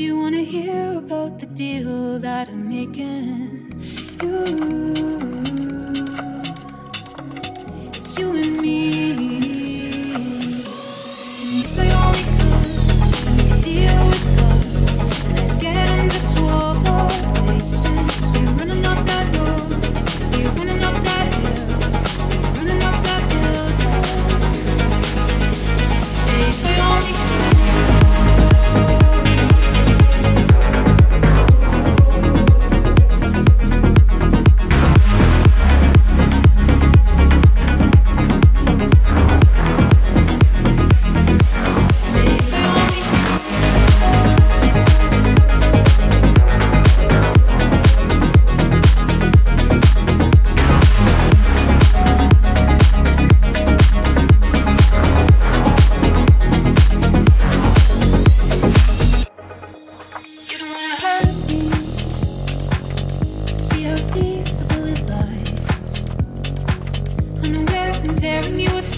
Do you wanna hear about the deal that I'm making? You.